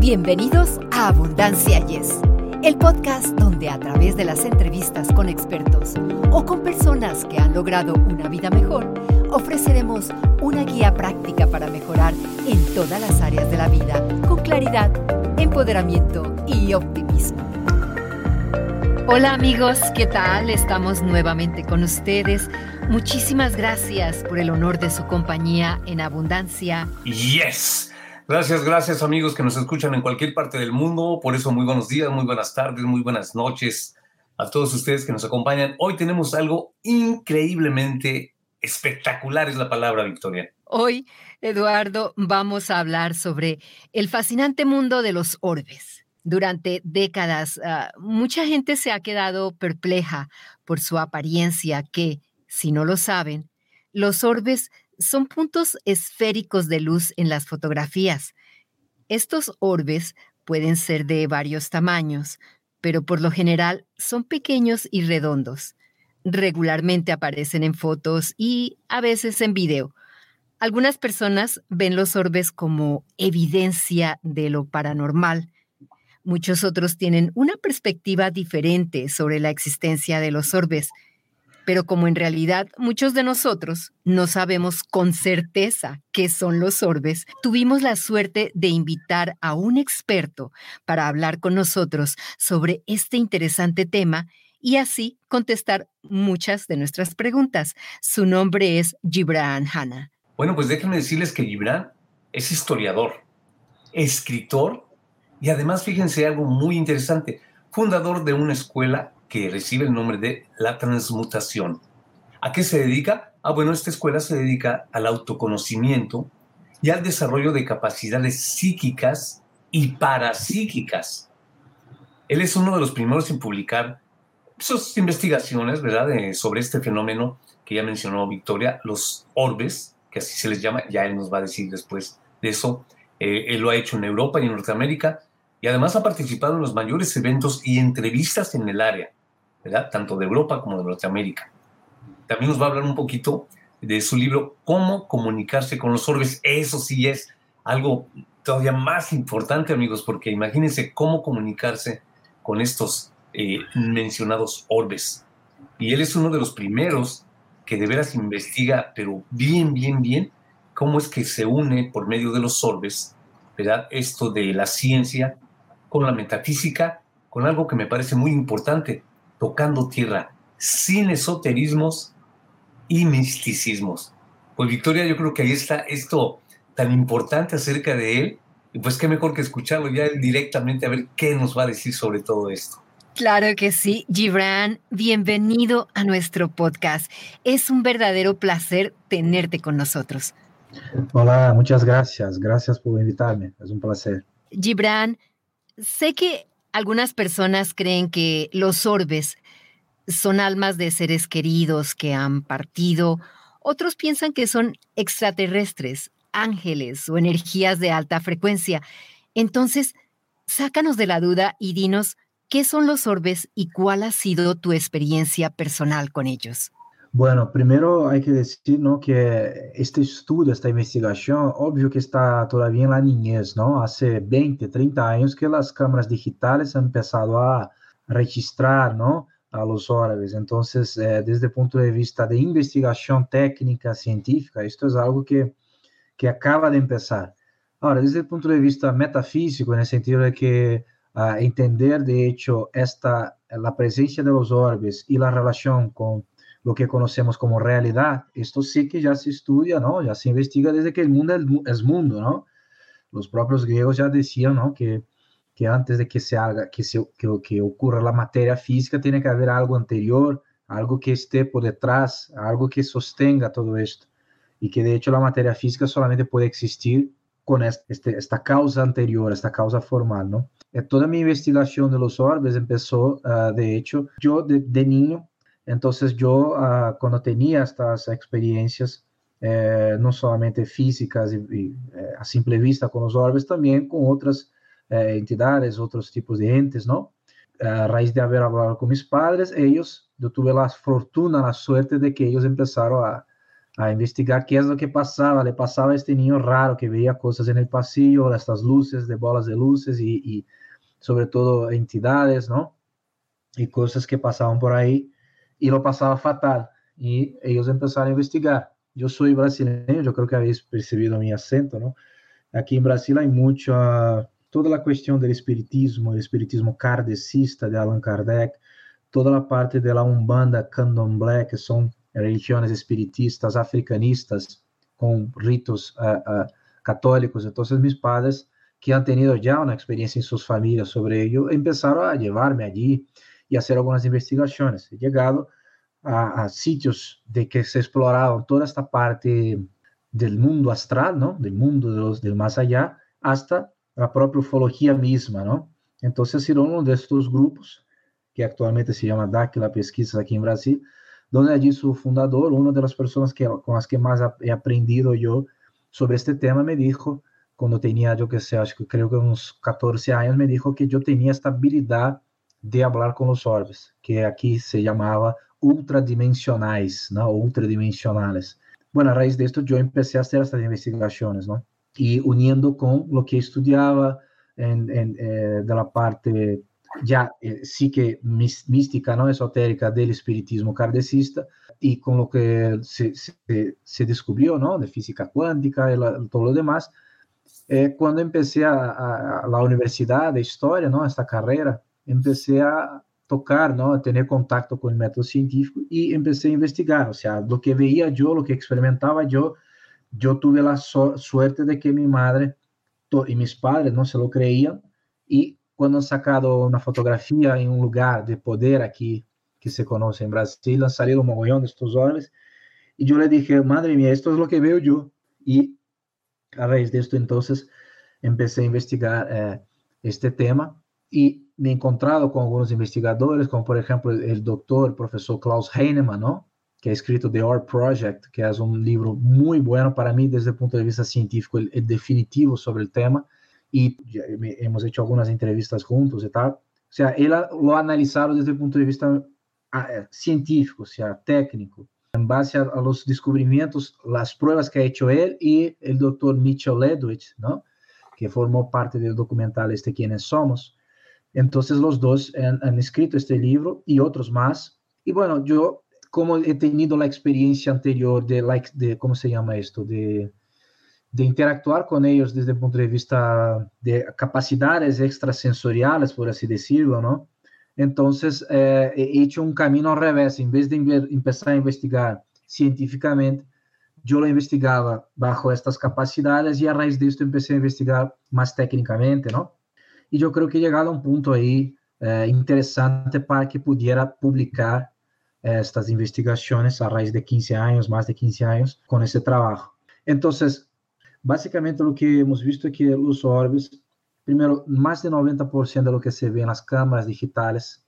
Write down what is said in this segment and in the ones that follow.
Bienvenidos a Abundancia Yes, el podcast donde a través de las entrevistas con expertos o con personas que han logrado una vida mejor, ofreceremos una guía práctica para mejorar en todas las áreas de la vida con claridad, empoderamiento y optimismo. Hola amigos, ¿qué tal? Estamos nuevamente con ustedes. Muchísimas gracias por el honor de su compañía en Abundancia. Yes. Gracias, gracias amigos que nos escuchan en cualquier parte del mundo. Por eso muy buenos días, muy buenas tardes, muy buenas noches a todos ustedes que nos acompañan. Hoy tenemos algo increíblemente espectacular, es la palabra, Victoria. Hoy, Eduardo, vamos a hablar sobre el fascinante mundo de los orbes. Durante décadas, uh, mucha gente se ha quedado perpleja por su apariencia que, si no lo saben, los orbes son puntos esféricos de luz en las fotografías. Estos orbes pueden ser de varios tamaños, pero por lo general son pequeños y redondos. Regularmente aparecen en fotos y a veces en video. Algunas personas ven los orbes como evidencia de lo paranormal. Muchos otros tienen una perspectiva diferente sobre la existencia de los orbes pero como en realidad muchos de nosotros no sabemos con certeza qué son los orbes, tuvimos la suerte de invitar a un experto para hablar con nosotros sobre este interesante tema y así contestar muchas de nuestras preguntas. Su nombre es Gibran Hanna. Bueno, pues déjenme decirles que Gibran es historiador, escritor y además fíjense algo muy interesante, fundador de una escuela que recibe el nombre de la transmutación. ¿A qué se dedica? Ah, bueno, esta escuela se dedica al autoconocimiento y al desarrollo de capacidades psíquicas y parapsíquicas. Él es uno de los primeros en publicar sus investigaciones, ¿verdad?, sobre este fenómeno que ya mencionó Victoria, los orbes, que así se les llama, ya él nos va a decir después de eso. Eh, él lo ha hecho en Europa y en Norteamérica y además ha participado en los mayores eventos y entrevistas en el área tanto de Europa como de Norteamérica. También nos va a hablar un poquito de su libro Cómo comunicarse con los orbes. Eso sí es algo todavía más importante, amigos, porque imagínense cómo comunicarse con estos eh, mencionados orbes. Y él es uno de los primeros que de veras investiga, pero bien, bien, bien, cómo es que se une por medio de los orbes, ¿verdad? Esto de la ciencia con la metafísica, con algo que me parece muy importante, tocando tierra, sin esoterismos y misticismos. Pues Victoria, yo creo que ahí está esto tan importante acerca de él, y pues qué mejor que escucharlo ya directamente a ver qué nos va a decir sobre todo esto. Claro que sí, Gibran, bienvenido a nuestro podcast. Es un verdadero placer tenerte con nosotros. Hola, muchas gracias. Gracias por invitarme. Es un placer. Gibran, sé que algunas personas creen que los orbes son almas de seres queridos que han partido. Otros piensan que son extraterrestres, ángeles o energías de alta frecuencia. Entonces, sácanos de la duda y dinos qué son los orbes y cuál ha sido tu experiencia personal con ellos. Bueno, primero hay que decir ¿no? que este estudio, esta investigación, obvio que está todavía en la niñez, ¿no? Hace 20, 30 años que las cámaras digitales han empezado a registrar, ¿no? A los orbes. Entonces, eh, desde el punto de vista de investigación técnica, científica, esto es algo que, que acaba de empezar. Ahora, desde el punto de vista metafísico, en el sentido de que uh, entender, de hecho, esta, la presencia de los orbes y la relación con lo que conocemos como realidad, esto sí que ya se estudia, ¿no? Ya se investiga desde que el mundo es mundo, ¿no? Los propios griegos ya decían, ¿no? Que, que antes de que se haga, que, se, que, que ocurra la materia física, tiene que haber algo anterior, algo que esté por detrás, algo que sostenga todo esto. Y que de hecho la materia física solamente puede existir con este, esta causa anterior, esta causa formal, ¿no? Eh, toda mi investigación de los orbes empezó, uh, de hecho, yo de, de niño entonces yo uh, cuando tenía estas experiencias, eh, no solamente físicas y, y eh, a simple vista con los orbes, también con otras eh, entidades, otros tipos de entes, ¿no? A raíz de haber hablado con mis padres, ellos, yo tuve la fortuna, la suerte de que ellos empezaron a, a investigar qué es lo que pasaba. Le pasaba a este niño raro que veía cosas en el pasillo, estas luces de bolas de luces y, y sobre todo entidades, ¿no? Y cosas que pasaban por ahí y lo pasaba fatal. Y ellos empezaron a investigar. Yo soy brasileño, yo creo que habéis percibido mi acento, ¿no? Aquí en Brasil hay mucha, toda la cuestión del espiritismo, el espiritismo kardecista de Allan Kardec, toda la parte de Umbanda, Candomblé, que son religiones espiritistas, africanistas, con ritos uh, uh, católicos. Entonces mis padres, que han tenido ya una experiencia en sus familias sobre ello, empezaron a llevarme allí y hacer algunas investigaciones. He llegado a, sitios de que se exploraban toda esta parte del mundo astral, ¿no? Del mundo de los, del más allá, hasta la propia ufología misma, ¿no? Entonces, era uno de estos grupos, que actualmente se llama Dáquila Pesquisas aquí en Brasil, donde allí su fundador, una de las personas que, con las que más he aprendido yo sobre este tema, me dijo, cuando tenía, yo que sé, acho creo que unos 14 años, me dijo que yo tenía esta habilidad de hablar con los orbes, que aquí se llamaba ultradimensionais, ¿no? Ultradimensionales. Bueno, a raíz de esto yo empecé a hacer estas investigaciones, ¿no? Y uniendo con lo que estudiaba en, en, eh, de la parte ya eh, sí que mística, ¿no? Esotérica del espiritismo kardecista y con lo que se, se, se descubrió. De física cuántica y la, todo lo demás. Eh, cuando empecé a, a, a, la universidad de historia. Esta carrera, empecé a tocar, ¿no? A tener contacto con el método científico y empecé a investigar, o sea, lo que veía yo, lo que experimentaba yo, yo tuve la suerte de que mi madre y mis padres no se lo creían y cuando han sacado una fotografía en un lugar de poder aquí que se conoce en Brasil, han salido un mogollón de estos hombres y yo le dije, madre mía, esto es lo que veo yo y a raíz de esto entonces empecé a investigar eh, este tema y me he encontrado con algunos investigadores, como por ejemplo el doctor, el profesor Klaus Heinemann, ¿no? que ha escrito The Art Project, que es un libro muy bueno para mí desde el punto de vista científico, el, el definitivo sobre el tema, y hemos hecho algunas entrevistas juntos y tal. O sea, él lo ha analizado desde el punto de vista ah, eh, científico, o sea, técnico, en base a, a, los descubrimientos, las pruebas que ha hecho él y el doctor Mitchell Ledwich, ¿no? que formó parte del documental este Quiénes Somos. Entonces los dos han, escrito este libro y otros más. Y bueno, yo como he tenido la experiencia anterior de, like, de ¿cómo se llama esto? De, de interactuar con ellos desde el punto de vista de capacidades extrasensoriales, por así decirlo, ¿no? Entonces, eh, he hecho un camino al revés. En vez de empezar a investigar científicamente, yo lo investigaba bajo estas capacidades y a raíz de esto empecé a investigar más técnicamente, ¿no? Y yo creo que he llegado a un punto ahí eh, interesante para que pudiera publicar eh, estas investigaciones a raíz de 15 años, más de 15 años, con ese trabajo. Entonces, básicamente lo que hemos visto es que los orbes, primero, más del 90% de lo que se ve en las cámaras digitales,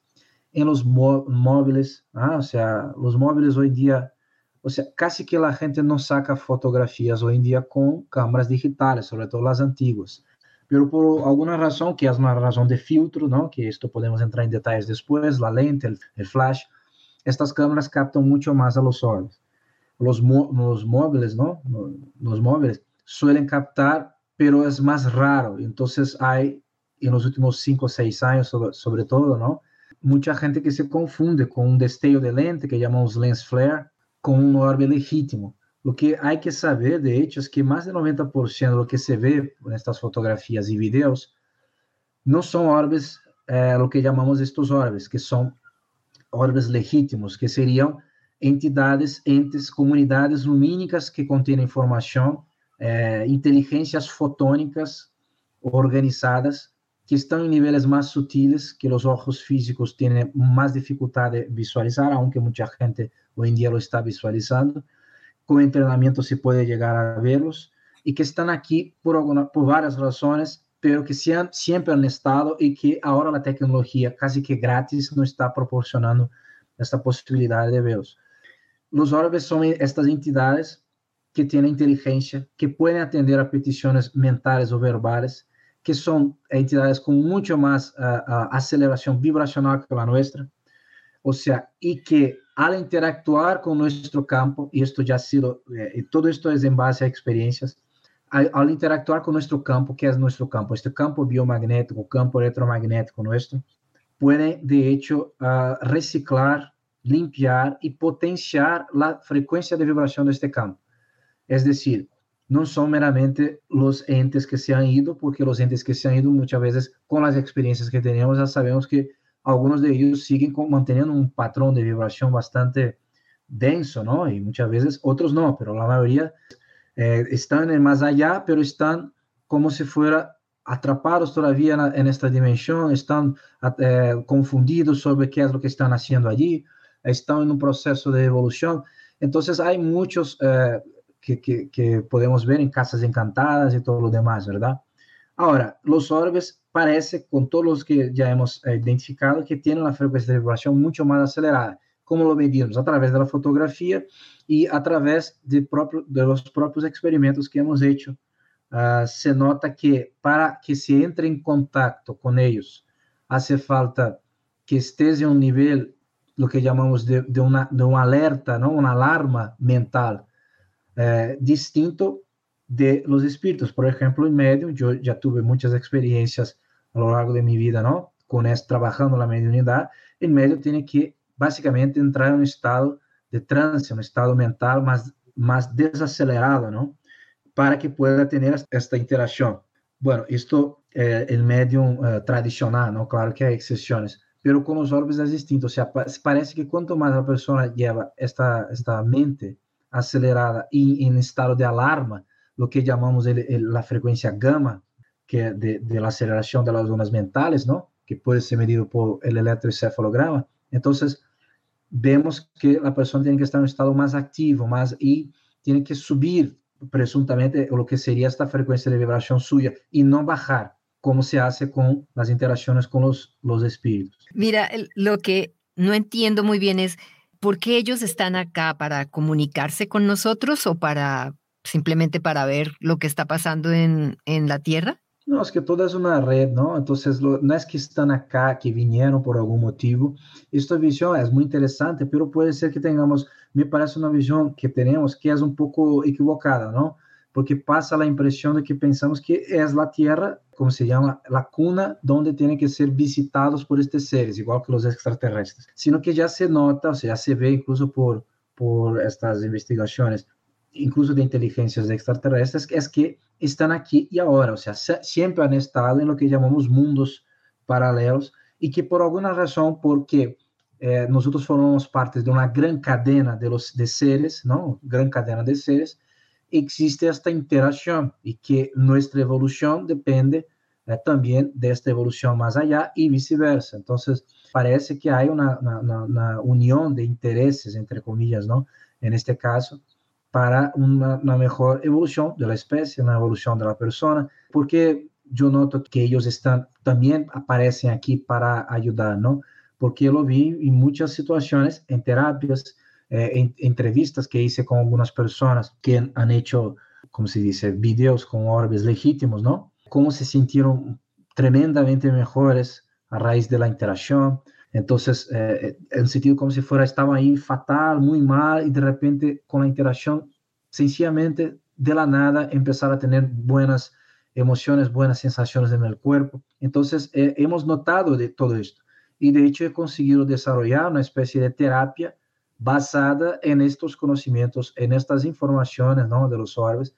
en los móviles, ah, o sea, los móviles hoy en día, o sea, casi que la gente no saca fotografías hoy en día con cámaras digitales, sobre todo las antiguas pero por alguna razón, que es una razón de filtro, ¿no? que esto podemos entrar en detalles después, la lente, el, flash, estas cámaras captan mucho más a los orbes. Los, los móviles, ¿no? Los móviles suelen captar, pero es más raro. Entonces hay, en los últimos cinco o seis años sobre, sobre todo, ¿no? Mucha gente que se confunde con un destello de lente que llamamos lens flare con un orbe legítimo. Lo que hay que saber, de hecho, que más del 90% de lo que se ve en estas fotografías y videos no son orbes, eh, lo que llamamos estos orbes, que son orbes legítimos, que seriam entidades, entes, comunidades lumínicas que contêm informação, é, inteligências fotônicas organizadas que estão em níveis mais sutis que os olhos físicos têm mais dificuldade de visualizar, aunque muita gente hoje em dia lo está visualizando. Com treinamento se pode chegar a vê-los e que estão aqui por, alguma, por várias razões pero que siempre han estado y que ahora la tecnología casi que gratis nos está proporcionando esta posibilidad de verlos. Los orbes son estas entidades que tienen inteligencia, que pueden atender a peticiones mentales o verbales, que son entidades con mucho más uh, uh, aceleración vibracional que la nuestra, o sea, y que al interactuar con nuestro campo, y esto ya ha sido, eh, todo esto es en base a experiencias, al, al, interactuar con nuestro campo, que es nuestro campo, este campo biomagnético, campo electromagnético nuestro, puede de hecho uh, reciclar, limpiar y potenciar la frecuencia de vibración de este campo. Es decir, no son meramente los entes que se han ido, porque los entes que se han ido muchas veces con las experiencias que tenemos ya sabemos que algunos de ellos siguen manteniendo un patrón de vibración bastante denso, ¿no? Y muchas veces otros no, pero la mayoría eh, están en más allá, pero están como si fuera atrapados todavía en, esta dimensión, están eh, confundidos sobre qué es lo que están haciendo allí, están en un proceso de evolución. Entonces hay muchos eh, que, que, podemos ver en casas encantadas y todo lo demás, ¿verdad? Ahora, los orbes parece, con todos los que ya hemos eh, identificado, que tienen una frecuencia de vibración mucho más acelerada. ¿Cómo lo medimos? A través de la fotografía y a través de, propio, de los propios experimentos que hemos hecho. Uh, se nota que para que se entre en contacto con ellos, hace falta que estés en un nivel, lo que llamamos de, de, una, de una alerta, ¿no? una alarma mental, eh, distinto de los espíritus. Por ejemplo, en medio, yo ya tuve muchas experiencias a lo largo de mi vida, ¿no? Con esto, trabajando la mediunidad, en medio tiene que básicamente entrar en un estado de trance, un estado mental más, más desacelerado, ¿no? Para que pueda tener esta interacción. Bueno, esto eh, el medium eh, tradicional, ¿no? Claro que hay excepciones, pero con los orbes es distinto. O sea, parece que cuanto más la persona lleva esta, esta mente acelerada y en estado de alarma, lo que llamamos el, el, la frecuencia gamma, que de, de, la aceleración de las ondas mentales, ¿no? Que puede ser medido por el electroencefalograma. Entonces, vemos que la persona tiene que estar en un estado más activo, más y tiene que subir presuntamente lo que sería esta frecuencia de vibración suya y no bajar, como se hace con las interacciones con los, los espíritus. Mira, lo que no entiendo muy bien es ¿por qué ellos están acá? ¿Para comunicarse con nosotros o para simplemente para ver lo que está pasando en, en la Tierra? No, es que toda es una red, ¿no? Entonces, lo, no es que están acá, que vinieron por algún motivo. Esta visión es muy interesante, pero puede ser que tengamos, me parece una visión que tenemos que es un poco equivocada, ¿no? Porque pasa la impresión de que pensamos que es la Tierra como se llama, la cuna donde tienen que ser visitados por estos seres, igual que los extraterrestres, sino que ya se nota, o sea, ya se ve incluso por, por estas investigaciones, incluso de inteligencias extraterrestres, es que están aquí y ahora, o sea, siempre han estado en lo que llamamos mundos paralelos y que por alguna razón, porque eh, nosotros formamos parte de una gran cadena de, los, seres, ¿no? Gran cadena de seres, existe esta interacción y que nuestra evolución depende eh, también de esta evolución más allá y viceversa. Entonces, parece que hay una, una, unión de intereses, entre comillas, ¿no? En este caso, para una, una, mejor evolución de la especie, una evolución de la persona, porque yo noto que ellos están, también aparecen aquí para ayudar, ¿no? Porque lo vi en muchas situaciones, en terapias, eh, en, entrevistas que hice con algunas personas que han hecho, como se dice, videos con orbes legítimos, ¿no? Cómo se sintieron tremendamente mejores a raíz de la interacción. Entonces, eh, en sentido como si fuera, estaba ahí fatal, muy mal, y de repente con la interacción, sencillamente de la nada, empezar a tener buenas emociones, buenas sensaciones en el cuerpo. Entonces, eh, hemos notado de todo esto. Y de hecho, he conseguido desarrollar una especie de terapia basada en estos conocimientos, en estas informaciones ¿no? de los orbes,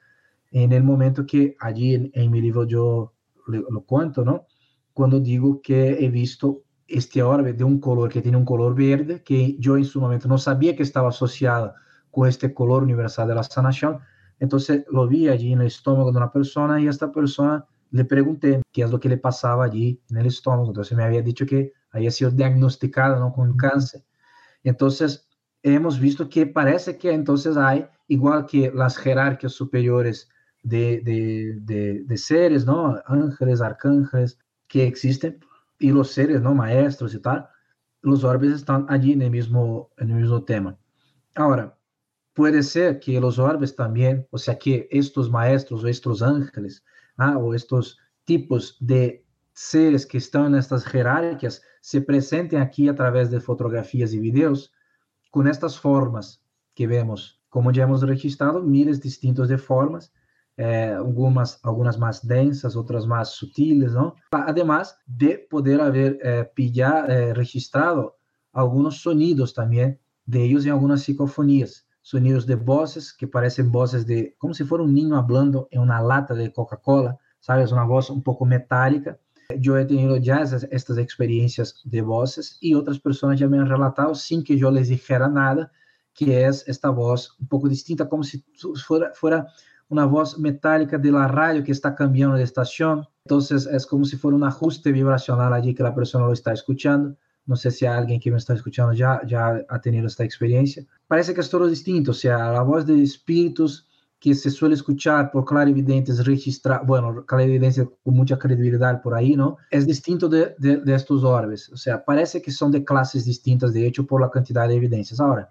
en el momento que allí en, en mi libro yo lo, lo, cuento, ¿no? Cuando digo que he visto este orbe de un color que tiene un color verde, que yo en su momento no sabía que estaba asociado con este color universal de la sanación, entonces lo vi allí en el estómago de una persona y a esta persona le pregunté qué es lo que le pasaba allí en el estómago, entonces me había dicho que había sido diagnosticado ¿no? con cáncer. Entonces, hemos visto que parece que entonces hay, igual que las jerarquías superiores de, de, de, de seres, ¿no? Ángeles, arcángeles que existen, y los seres, ¿no? Maestros y tal, los orbes en el mismo, en el mismo tema. Ahora, puede ser que los orbes también, o sea, que estos maestros o estos ángeles, ¿ah? o estos tipos de seres que están en estas se presenten aquí a través de fotografías y videos con estas formas que vemos, como ya hemos registrado, miles distintos de formas, eh, algunas, algunas más densas, otras más sutiles, ¿no? Además de poder haber eh, pillado, eh, registrado algunos sonidos también de ellos en algunas psicofonías, sonidos de voces que parecen voces de, como si fuera un niño hablando en una lata de Coca-Cola, ¿sabes? Una voz un poco metálica. Yo he tenido ya esas, estas experiencias de voces y otras personas ya me han relatado sin que yo les dijera nada, que es esta voz un poco distinta, como si fuera, fuera una voz metálica de la radio que está cambiando de estación. Entonces es como si fuera un ajuste vibracional allí que la persona lo está escuchando. No sé si alguien que me está escuchando ya, ya ha tenido esta experiencia. Parece que es todo distinto, o sea, la voz de espíritus que se suele escuchar por clarividentes registrar, bueno, clarividentes con mucha credibilidad por ahí, ¿no? Es distinto de, de estos orbes, o sea, parece que son de clases distintas, de hecho, por la cantidad de evidencias. Ahora,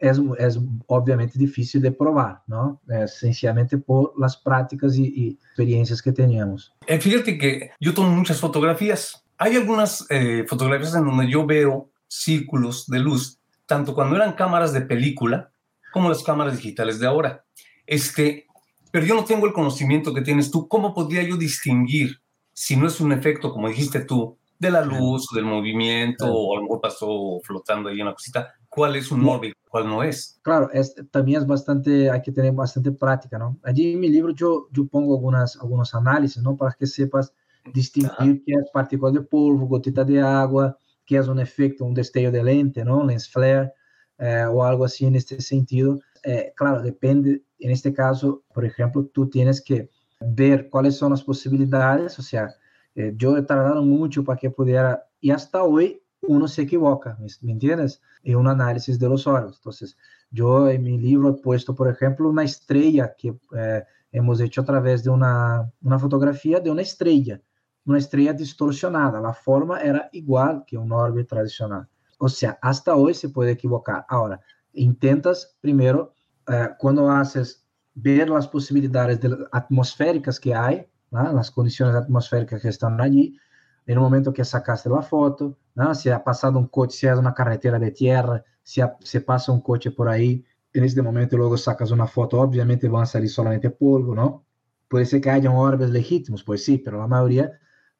es, es, obviamente difícil de probar, ¿no? Esencialmente por las prácticas y, y experiencias que teníamos. Eh, fíjate que yo tomo muchas fotografías. Hay algunas eh, fotografías en donde yo veo círculos de luz, tanto cuando eran cámaras de película como las cámaras digitales de ahora. Este, pero yo no tengo el conocimiento que tienes tú. ¿Cómo podría yo distinguir si no es un efecto, como dijiste tú, de la luz, del movimiento, o a lo mejor pasó flotando ahí una cosita? ¿Cuál es un orbe cuál no es. Claro, es, también es bastante, hay que tener bastante práctica, ¿no? Allí en mi libro yo, yo pongo algunas, algunos análisis, ¿no? Para que sepas distinguir qué es partícula de polvo, gotita de agua, qué es un efecto, un destello de lente, ¿no? Lens flare eh, o algo así en este sentido. Eh, claro, depende, en este caso, por ejemplo, tú tienes que ver cuáles son las posibilidades, o sea, eh, yo he tardado mucho para que pudiera, y hasta hoy uno se equivoca, ¿me, entiendes? En un análisis de los orbes. Entonces, yo en mi libro he puesto, por ejemplo, una estrella que eh, hemos hecho a través de una, una fotografía de una estrella, una estrella distorsionada. La forma era igual que un orbe tradicional. O sea, hasta hoy se puede equivocar. Ahora, intentas primero, eh, cuando haces ver las posibilidades atmosféricas que hay, las condiciones atmosféricas que están allí, en el momento que sacaste la foto, ¿no? si ha pasado un coche, si es una carretera de tierra, si se pasa un coche por ahí, en este momento luego sacas una foto, obviamente van a salir solamente polvo, ¿no? Puede ser que haya orbes legítimos, pues sí, pero la mayoría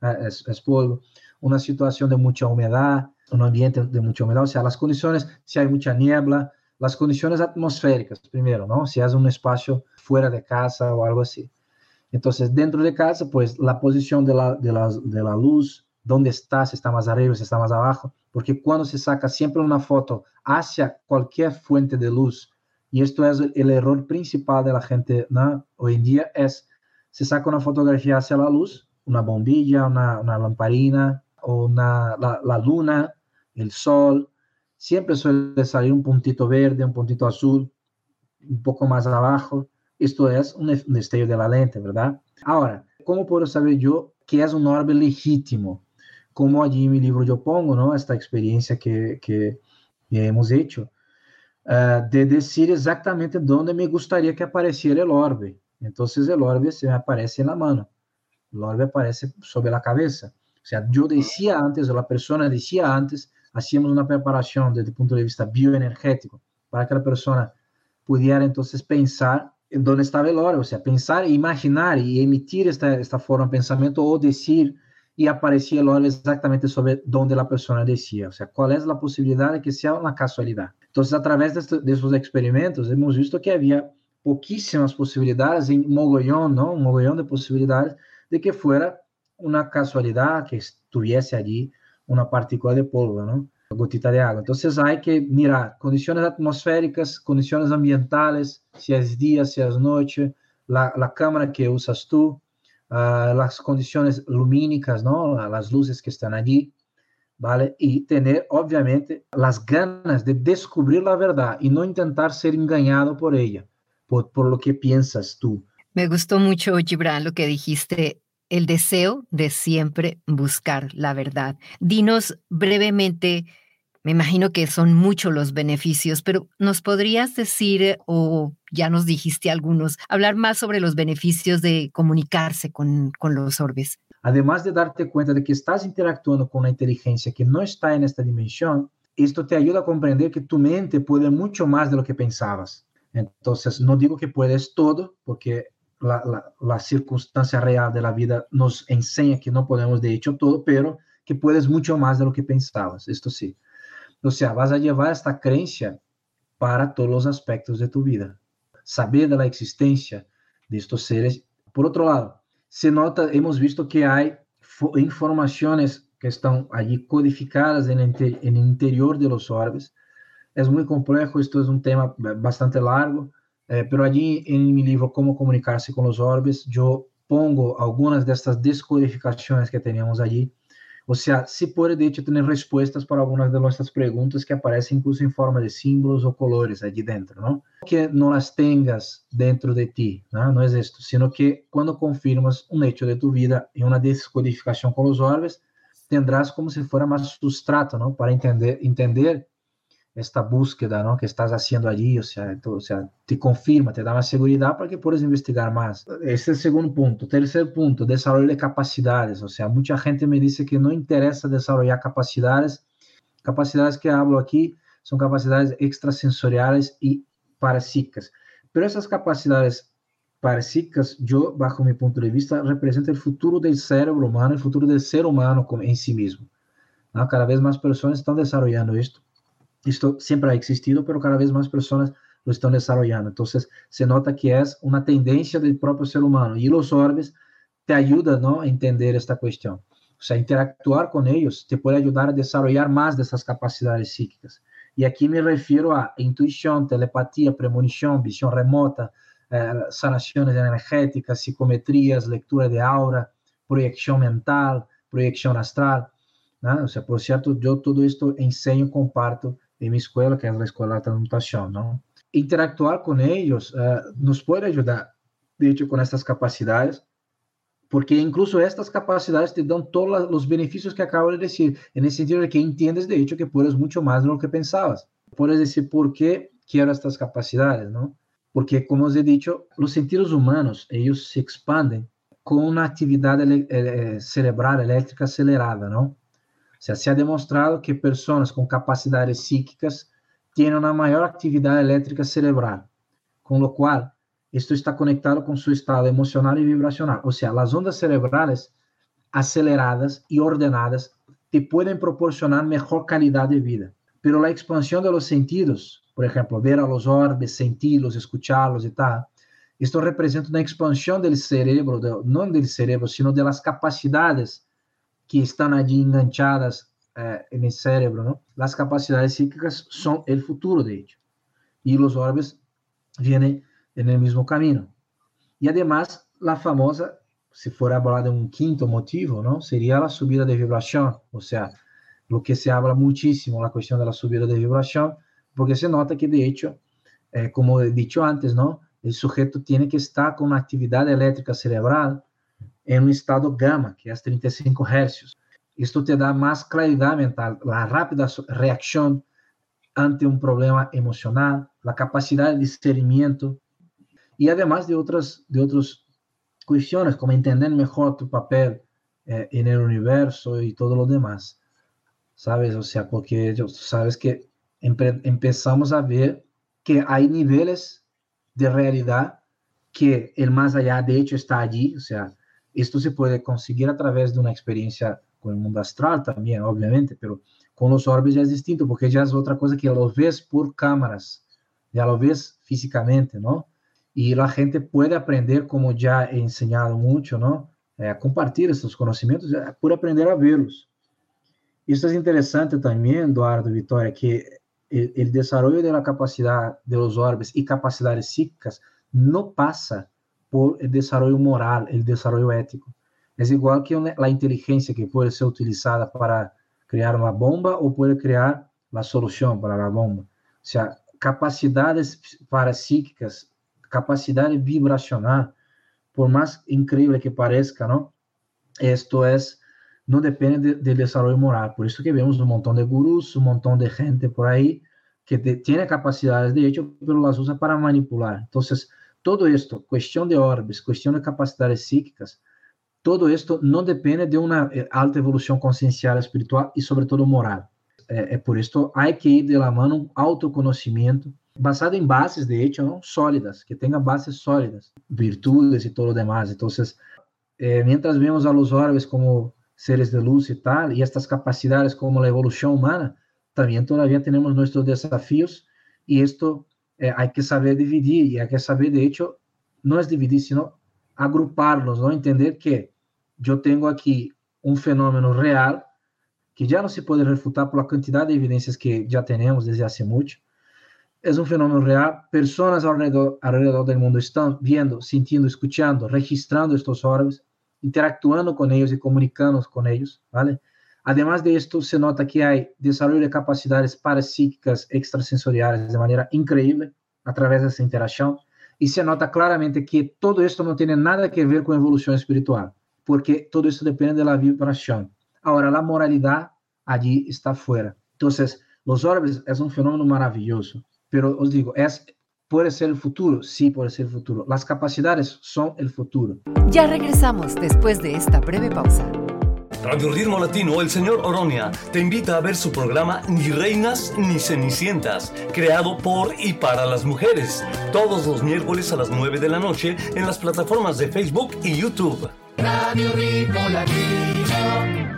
uh, es, es, polvo. Una situación de mucha humedad, un ambiente de mucha humedad, o sea, las condiciones, si hay mucha niebla, las condiciones atmosféricas, primero, ¿no? Si es un espacio fuera de casa o algo así. Entonces, dentro de casa, pues la posición de la, de la, de la luz, dónde está, si está más arriba, si está más abajo, porque cuando se saca siempre una foto hacia cualquier fuente de luz, y esto es el error principal de la gente ¿no? hoy en día, es se saca una fotografía hacia la luz, una bombilla, una, lamparina, o una, la, luna, el sol, siempre suele salir un puntito verde, un puntito azul, un poco más abajo, esto es un destello de la lente, ¿verdad? Ahora, ¿cómo puedo saber yo que es un orbe legítimo? Como allí en mi libro yo pongo, ¿no? Esta experiencia que, que hemos hecho, uh, de decir exactamente dónde me gustaría que apareciera el orbe. Entonces el orbe se me aparece en la mano, el orbe aparece sobre la cabeza. O sea, yo decía antes, o la persona decía antes, hacíamos una preparación desde el punto de vista bioenergético para que la persona pudiera entonces pensar donde estaba el oro, o sea, pensar, imaginar y emitir esta, esta forma de pensamiento o decir y aparecía el oro exactamente sobre donde la persona decía, o sea, cuál es la posibilidad de que sea una casualidad. Entonces, a través de, experimentos, hemos visto que había poquísimas posibilidades, en mogollón, ¿no? Un mogollón de posibilidades de que fuera una casualidad, que estuviese allí una partícula de polvo, ¿no? gotita de agua. Entonces hay que mirar condiciones atmosféricas, condiciones ambientales, si es día, si es noche, la, la cámara que usas tú, las condiciones lumínicas, ¿no? Las luces que están allí, ¿vale? Y tener, obviamente, las ganas de descubrir la verdad y no intentar ser engañado por ella, por, por lo que piensas tú. Me gustó mucho, Gibran, lo que dijiste el deseo de siempre buscar la verdad. Dinos brevemente, me imagino que son muchos los beneficios, pero ¿nos podrías decir, o ya nos dijiste algunos, hablar más sobre los beneficios de comunicarse con, con los orbes? Además de darte cuenta de que estás interactuando con una inteligencia que no está en esta dimensión, esto te ayuda a comprender que tu mente puede mucho más de lo que pensabas. Entonces, no digo que puedes todo, porque la, la, la, circunstancia real de la vida nos enseña que no podemos de hecho todo, pero que puedes mucho más de lo que pensabas, esto sí. O sea, vas a llevar esta creencia para todos los aspectos de tu vida. Saber de la existencia de estos seres. Por otro lado, se nota, hemos visto que hay informaciones que están allí codificadas en el, en el interior de los orbes. Es muy complejo, esto es un tema bastante largo, eh, pero allí en mi libro Cómo comunicarse con los orbes, yo pongo algunas de estas descodificaciones que teníamos allí. O sea, se puede de hecho tener respuestas para algunas de nuestras preguntas que aparecen incluso en forma de símbolos o colores allí dentro, ¿no? Que no las tengas dentro de ti, ¿no? No es esto, sino que cuando confirmas un hecho de tu vida en una descodificación con los orbes, tendrás como si fuera más sustrato, ¿no? Para entender, entender esta búsqueda ¿no? que estás haciendo allí, o sea, todo, o te confirma, te da más seguridad para que puedas investigar más. Ese es el segundo punto. Tercer punto, desarrollo de capacidades. O sea, mucha gente me dice que no interesa desarrollar capacidades. Capacidades que hablo aquí son capacidades extrasensoriales y parapsíquicas. Pero esas capacidades parapsíquicas, yo, bajo mi punto de vista, representan el futuro del cerebro humano, el futuro del ser humano en sí mismo. ¿no? Cada vez más personas están desarrollando esto. Esto siempre ha existido, pero cada vez más personas lo están desarrollando. Entonces, se nota que es una tendencia del propio ser humano y los orbes te ayudan ¿no? a entender esta cuestión. O sea, interactuar con ellos te puede ayudar a desarrollar más de esas capacidades psíquicas. Y aquí me refiero a intuición, telepatía, premonición, visión remota, eh, energéticas, psicometrías, lectura de aura, proyección mental, proyección astral. ¿no? O sea, por cierto, yo todo esto enseño, comparto en mi escuela, que es la Escuela de Transmutación, ¿no? Interactuar con ellos uh, nos puede ayudar, de hecho, con estas capacidades, porque incluso estas capacidades te dan todos los beneficios que acabo de decir, en el sentido de que entiendes, de hecho, que puedes mucho más de lo que pensabas. Puedes decir, ¿por qué quiero estas capacidades, no? Porque, como os he dicho, los sentidos humanos, ellos se expanden con una actividad ele eh, cerebral eléctrica acelerada, ¿no? Sea, se ha demonstrado que personas com capacidades psíquicas têm uma maior atividade elétrica cerebral, com o qual isto está conectado com seu estado emocional e vibracional. Ou seja, as ondas cerebrales aceleradas e ordenadas te podem proporcionar melhor qualidade de vida. Pero a expansão de los sentidos, por exemplo, ver a los orbes, sentirlos, escucharlos e tal, isto representa uma expansão do cerebro, de, não do cerebro, sino de las capacidades que están allí enganchadas eh, en el cerebro, capacidades psíquicas son el futuro, de hecho. Y los orbes vienen en el mismo camino. Además, la famosa, si fuera hablar de quinto motivo, ¿no? Sería la subida de vibración, o sea, lo que se habla muchísimo, la cuestión de la subida de vibración, porque se nota que, de hecho, eh, como he dicho antes, ¿no? El sujeto tiene que estar con una actividad eléctrica cerebral en un estado gamma, que es 35 Hz. Esto te da más claridad mental, la rápida reacción ante un problema emocional, la capacidad de discernimiento y además de otras, de otras cuestiones, como entender mejor tu papel eh, en el universo y todo lo demás. ¿Sabes? O sea, porque sabes que empezamos a ver que hay niveles de realidad que el más allá de hecho está allí, o sea, esto se puede conseguir a través de una experiencia con el mundo astral también, obviamente, pero con los orbes ya es distinto, porque ya es otra cosa que lo ves por cámaras, ya lo ves físicamente, ¿no? Y la gente puede aprender, como ya he enseñado mucho. Eh, a compartir estos conocimientos, eh, por aprender a verlos. Esto es interesante también, Eduardo Victoria, que el, el desarrollo de la de los orbes y capacidades psíquicas no pasa por el desarrollo moral, el desarrollo ético. Es igual que la inteligencia que puede ser utilizada para crear una bomba o puede crear la solución para la bomba. O sea, capacidades parapsíquicas, capacidad vibracional, por más increíble que parezca, ¿no? Esto es, no depende del desarrollo moral. Por eso que vemos un montón de gurús, un montón de gente por ahí que tiene capacidades de hecho, pero las usa para manipular. Entonces, todo esto, cuestión de orbes, cuestión de capacidades psíquicas, todo esto no depende de una eh, alta evolución conciencial, espiritual y sobre todo moral. é, é, por isso há que ir de la mano um autoconhecimento basado em bases, de hecho, ¿no? sólidas, que tenha bases sólidas, virtudes e todo o demás. Então, eh, mientras vemos a los orbes como seres de luz e tal, e estas capacidades como a evolução humana, também todavía temos nossos desafios e isto eh, hay que saber dividir e hay que saber, de hecho, não é dividir, sino agruparlos, não entender que eu tenho aqui um fenômeno real que já não se pode refutar pela quantidade de evidências que já temos desde há muito. É um fenômeno real. Redor, ao redor do mundo estão vendo, sentindo, escutando, registrando estes orbes, interactuando com eles e comunicando com eles, ¿vale? Además de esto, se nota que há desarrollo de capacidades parapsíquicas extrasensoriais de maneira increíble a través dessa interação e se nota claramente que todo isso não tem nada a ver com evolução espiritual, porque todo isso depende da vibração. Agora, a moralidade allí está fora. Então, os orbes é um fenômeno maravilhoso, pero os digo, é ¿Puede ser el futuro? Sí, puede ser el futuro. Las capacidades son el futuro. Ya regresamos después de esta breve pausa. Radio Ritmo Latino, el señor Oronia, te invita a ver su programa Ni Reinas ni Cenicientas, creado por y para las mujeres, todos los miércoles a las 9 de la noche en las plataformas de Facebook y YouTube. Radio Ritmo Latino.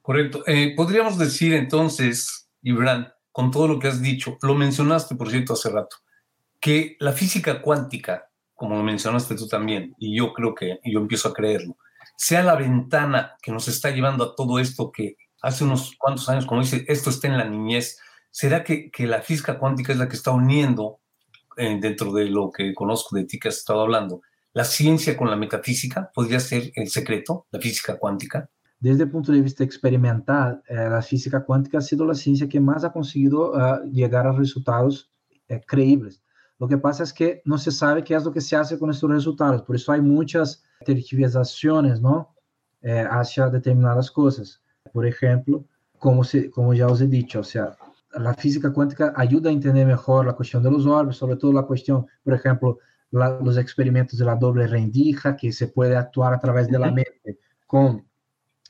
Correcto. Eh, podríamos decir entonces, Ibran, con todo lo que has dicho, lo mencionaste, por cierto, hace rato, que la física cuántica, como lo mencionaste tú también, y yo creo que yo empiezo a creerlo, sea la ventana que nos está llevando a todo esto que hace unos cuantos años, como dice, esto está en la niñez, ¿será que, la física cuántica es la que está uniendo, eh, dentro de lo que conozco de ti que has estado hablando, la ciencia con la metafísica? ¿Podría ser el secreto, la física cuántica? Desde el punto de vista experimental, eh, la física cuántica ha sido la ciencia que más ha conseguido uh, llegar a resultados eh, creíbles. Lo que pasa es que no se sabe qué es lo que se hace con estos resultados, por eso hay muchas tergiversaciones, ¿no? Eh, hacia determinadas cosas. Por ejemplo, como, se, como ya os he dicho, o sea, la física cuántica ayuda a entender mejor la cuestión de los orbes, sobre todo la cuestión, por ejemplo, la, los experimentos de la doble rendija, que se puede actuar a través de la mente con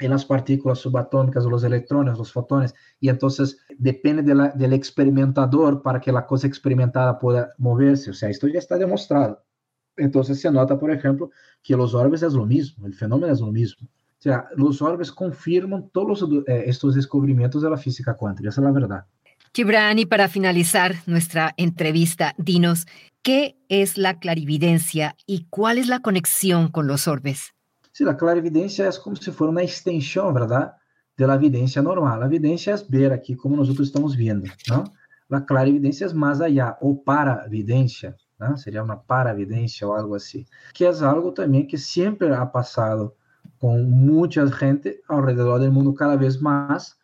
en las partículas subatómicas, los electrones, los fotones, y entonces depende del experimentador para que la cosa experimentada pueda moverse. O sea, esto ya está demostrado. Entonces se nota, por ejemplo, que los orbes es lo mismo, el fenómeno es lo mismo. O sea, los orbes confirman todos eh, estos descubrimientos de la física cuántica, esa es la verdad. Gibran, para finalizar nuestra entrevista, dinos, ¿qué es la clarividencia y cuál es la conexión con los orbes? Sí, la clarividencia es como si fuera una extensión, ¿verdad? De la evidencia normal. La evidencia es ver aquí como nosotros estamos viendo, ¿no? La clarividencia es más allá, o paravidencia, ¿no? Sería una paravidencia o algo así, que es algo también que siempre ha pasado con mucha gente alrededor del mundo cada vez más,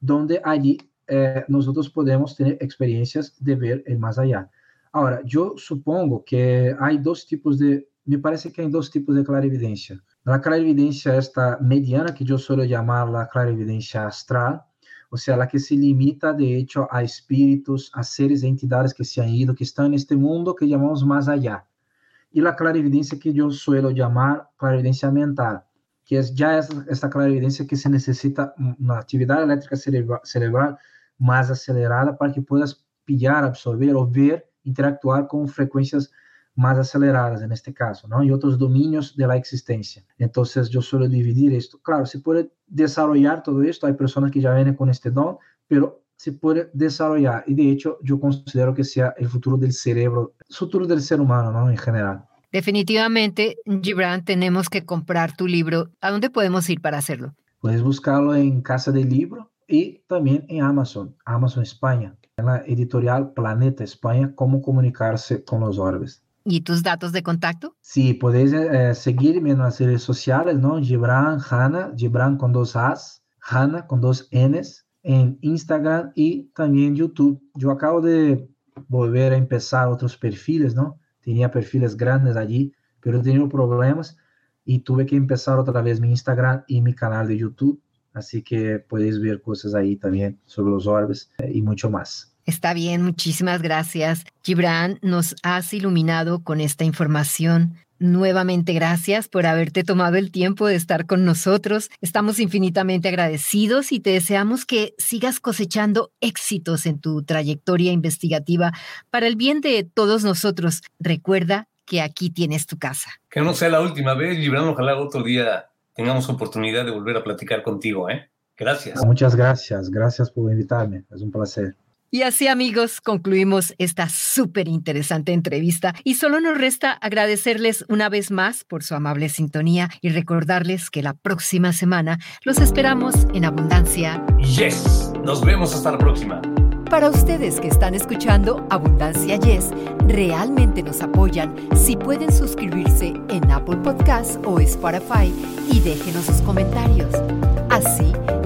donde allí eh, nosotros podemos tener experiencias de ver el más allá. Ahora, yo supongo que hay dos tipos de, me parece que hay dos tipos de clarividencia. La clarividencia esta mediana, que yo suelo llamar la clarividencia astral, o sea, la que se limita de hecho a espíritus, a seres e entidades que se han ido, que están en este mundo que llamamos más allá. Y la clarividencia que yo suelo llamar clarividencia mental, que es ya esta clarividencia que se necesita una actividad eléctrica cerebral más acelerada para que puedas pillar, absorber o ver, interactuar con frecuencias más aceleradas en este caso, ¿no? Y otros dominios de la existencia. Entonces yo suelo dividir esto. Claro, se puede desarrollar todo esto, hay personas que ya vienen con este don, pero se puede desarrollar y de hecho yo considero que sea el futuro del cerebro, el futuro del ser humano, ¿no? En general. Definitivamente, Gibran, tenemos que comprar tu libro. ¿A dónde podemos ir para hacerlo? Puedes buscarlo en Casa del Libro y también en Amazon, Amazon España, en la editorial Planeta España, cómo comunicarse con los orbes. ¿Y tus datos de contacto? Sí, podéis eh, seguirme en las redes sociales, ¿no? Gibran Hanna, Gibran con dos As, Hanna con dos Ns, en Instagram y también YouTube. Yo acabo de volver a empezar otros perfiles, ¿no? Tenía perfiles grandes allí, pero he tenido problemas y tuve que empezar otra vez mi Instagram y mi canal de YouTube. Así que podéis ver cosas ahí también sobre los orbes eh, y mucho más. Está bien, muchísimas gracias. Gibran, nos has iluminado con esta información. nuevamente gracias por haberte tomado el tiempo de estar con nosotros. Estamos infinitamente agradecidos y te deseamos que sigas cosechando éxitos en tu trayectoria investigativa para el bien de todos nosotros. Recuerda que aquí tienes tu casa. Que no sea la última vez, Gibran. Ojalá otro día tengamos oportunidad de volver a platicar contigo. ¿eh? Gracias. Muchas gracias. Gracias por invitarme. Es un placer. Y así amigos, concluimos esta súper interesante entrevista y solo nos resta agradecerles una vez más por su amable sintonía y recordarles que la próxima semana los esperamos en Abundancia. Yes, nos vemos hasta la próxima. Para ustedes que están escuchando Abundancia Yes, realmente nos apoyan si pueden suscribirse en Apple Podcasts o Spotify y déjenos sus comentarios.